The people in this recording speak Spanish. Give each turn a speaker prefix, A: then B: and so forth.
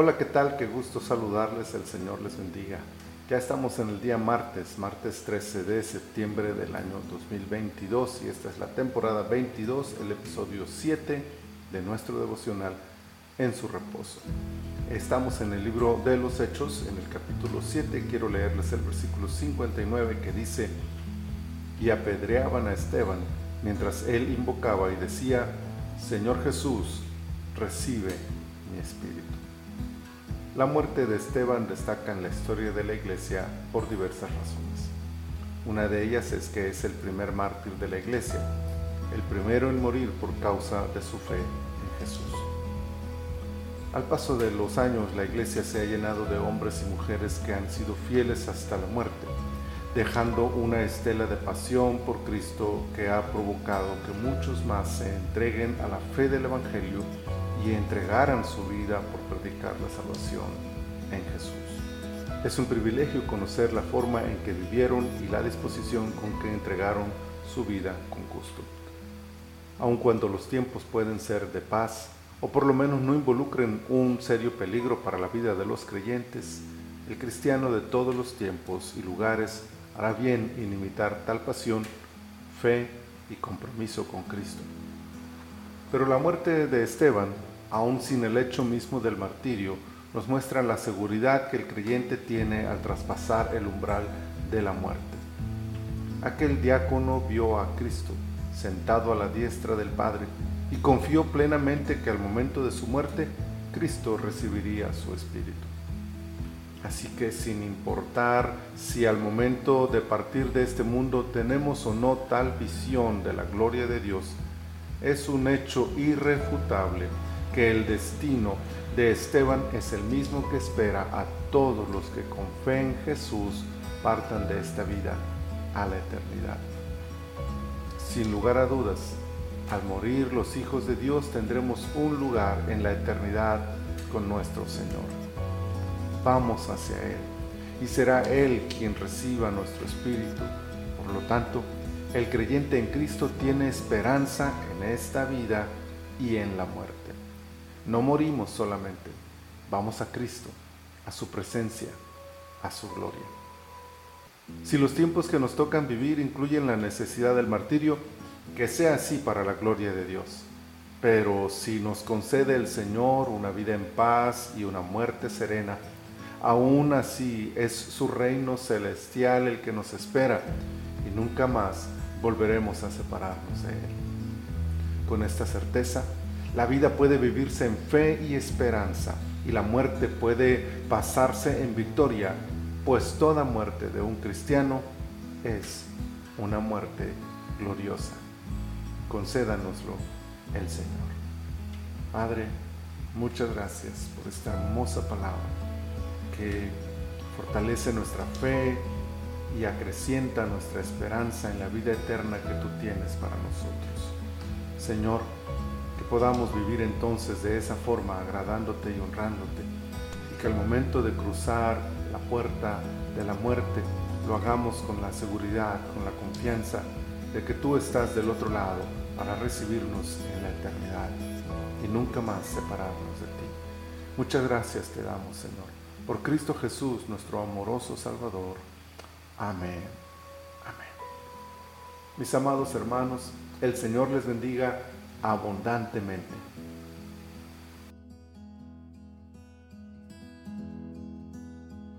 A: Hola, ¿qué tal? Qué gusto saludarles, el Señor les bendiga. Ya estamos en el día martes, martes 13 de septiembre del año 2022 y esta es la temporada 22, el episodio 7 de nuestro devocional en su reposo. Estamos en el libro de los Hechos, en el capítulo 7, quiero leerles el versículo 59 que dice, y apedreaban a Esteban mientras él invocaba y decía, Señor Jesús, recibe mi espíritu. La muerte de Esteban destaca en la historia de la iglesia por diversas razones. Una de ellas es que es el primer mártir de la iglesia, el primero en morir por causa de su fe en Jesús. Al paso de los años, la iglesia se ha llenado de hombres y mujeres que han sido fieles hasta la muerte dejando una estela de pasión por Cristo que ha provocado que muchos más se entreguen a la fe del Evangelio y entregaran su vida por predicar la salvación en Jesús. Es un privilegio conocer la forma en que vivieron y la disposición con que entregaron su vida con gusto. Aun cuando los tiempos pueden ser de paz, o por lo menos no involucren un serio peligro para la vida de los creyentes, el cristiano de todos los tiempos y lugares hará bien en imitar tal pasión, fe y compromiso con Cristo. Pero la muerte de Esteban, aun sin el hecho mismo del martirio, nos muestra la seguridad que el creyente tiene al traspasar el umbral de la muerte. Aquel diácono vio a Cristo sentado a la diestra del Padre y confió plenamente que al momento de su muerte Cristo recibiría su espíritu. Así que sin importar si al momento de partir de este mundo tenemos o no tal visión de la gloria de Dios, es un hecho irrefutable que el destino de Esteban es el mismo que espera a todos los que con fe en Jesús partan de esta vida a la eternidad. Sin lugar a dudas, al morir los hijos de Dios tendremos un lugar en la eternidad con nuestro Señor vamos hacia Él y será Él quien reciba nuestro espíritu. Por lo tanto, el creyente en Cristo tiene esperanza en esta vida y en la muerte. No morimos solamente, vamos a Cristo, a su presencia, a su gloria. Si los tiempos que nos tocan vivir incluyen la necesidad del martirio, que sea así para la gloria de Dios. Pero si nos concede el Señor una vida en paz y una muerte serena, aún así es su reino celestial el que nos espera y nunca más volveremos a separarnos de Él. Con esta certeza, la vida puede vivirse en fe y esperanza y la muerte puede pasarse en victoria, pues toda muerte de un cristiano es una muerte gloriosa. Concédanoslo el Señor. Padre, muchas gracias por esta hermosa palabra que fortalece nuestra fe y acrecienta nuestra esperanza en la vida eterna que tú tienes para nosotros. Señor, podamos vivir entonces de esa forma, agradándote y honrándote, y que al momento de cruzar la puerta de la muerte lo hagamos con la seguridad, con la confianza de que tú estás del otro lado para recibirnos en la eternidad y nunca más separarnos de ti. Muchas gracias te damos, Señor por Cristo Jesús, nuestro amoroso Salvador. Amén. Amén. Mis amados hermanos, el Señor les bendiga abundantemente.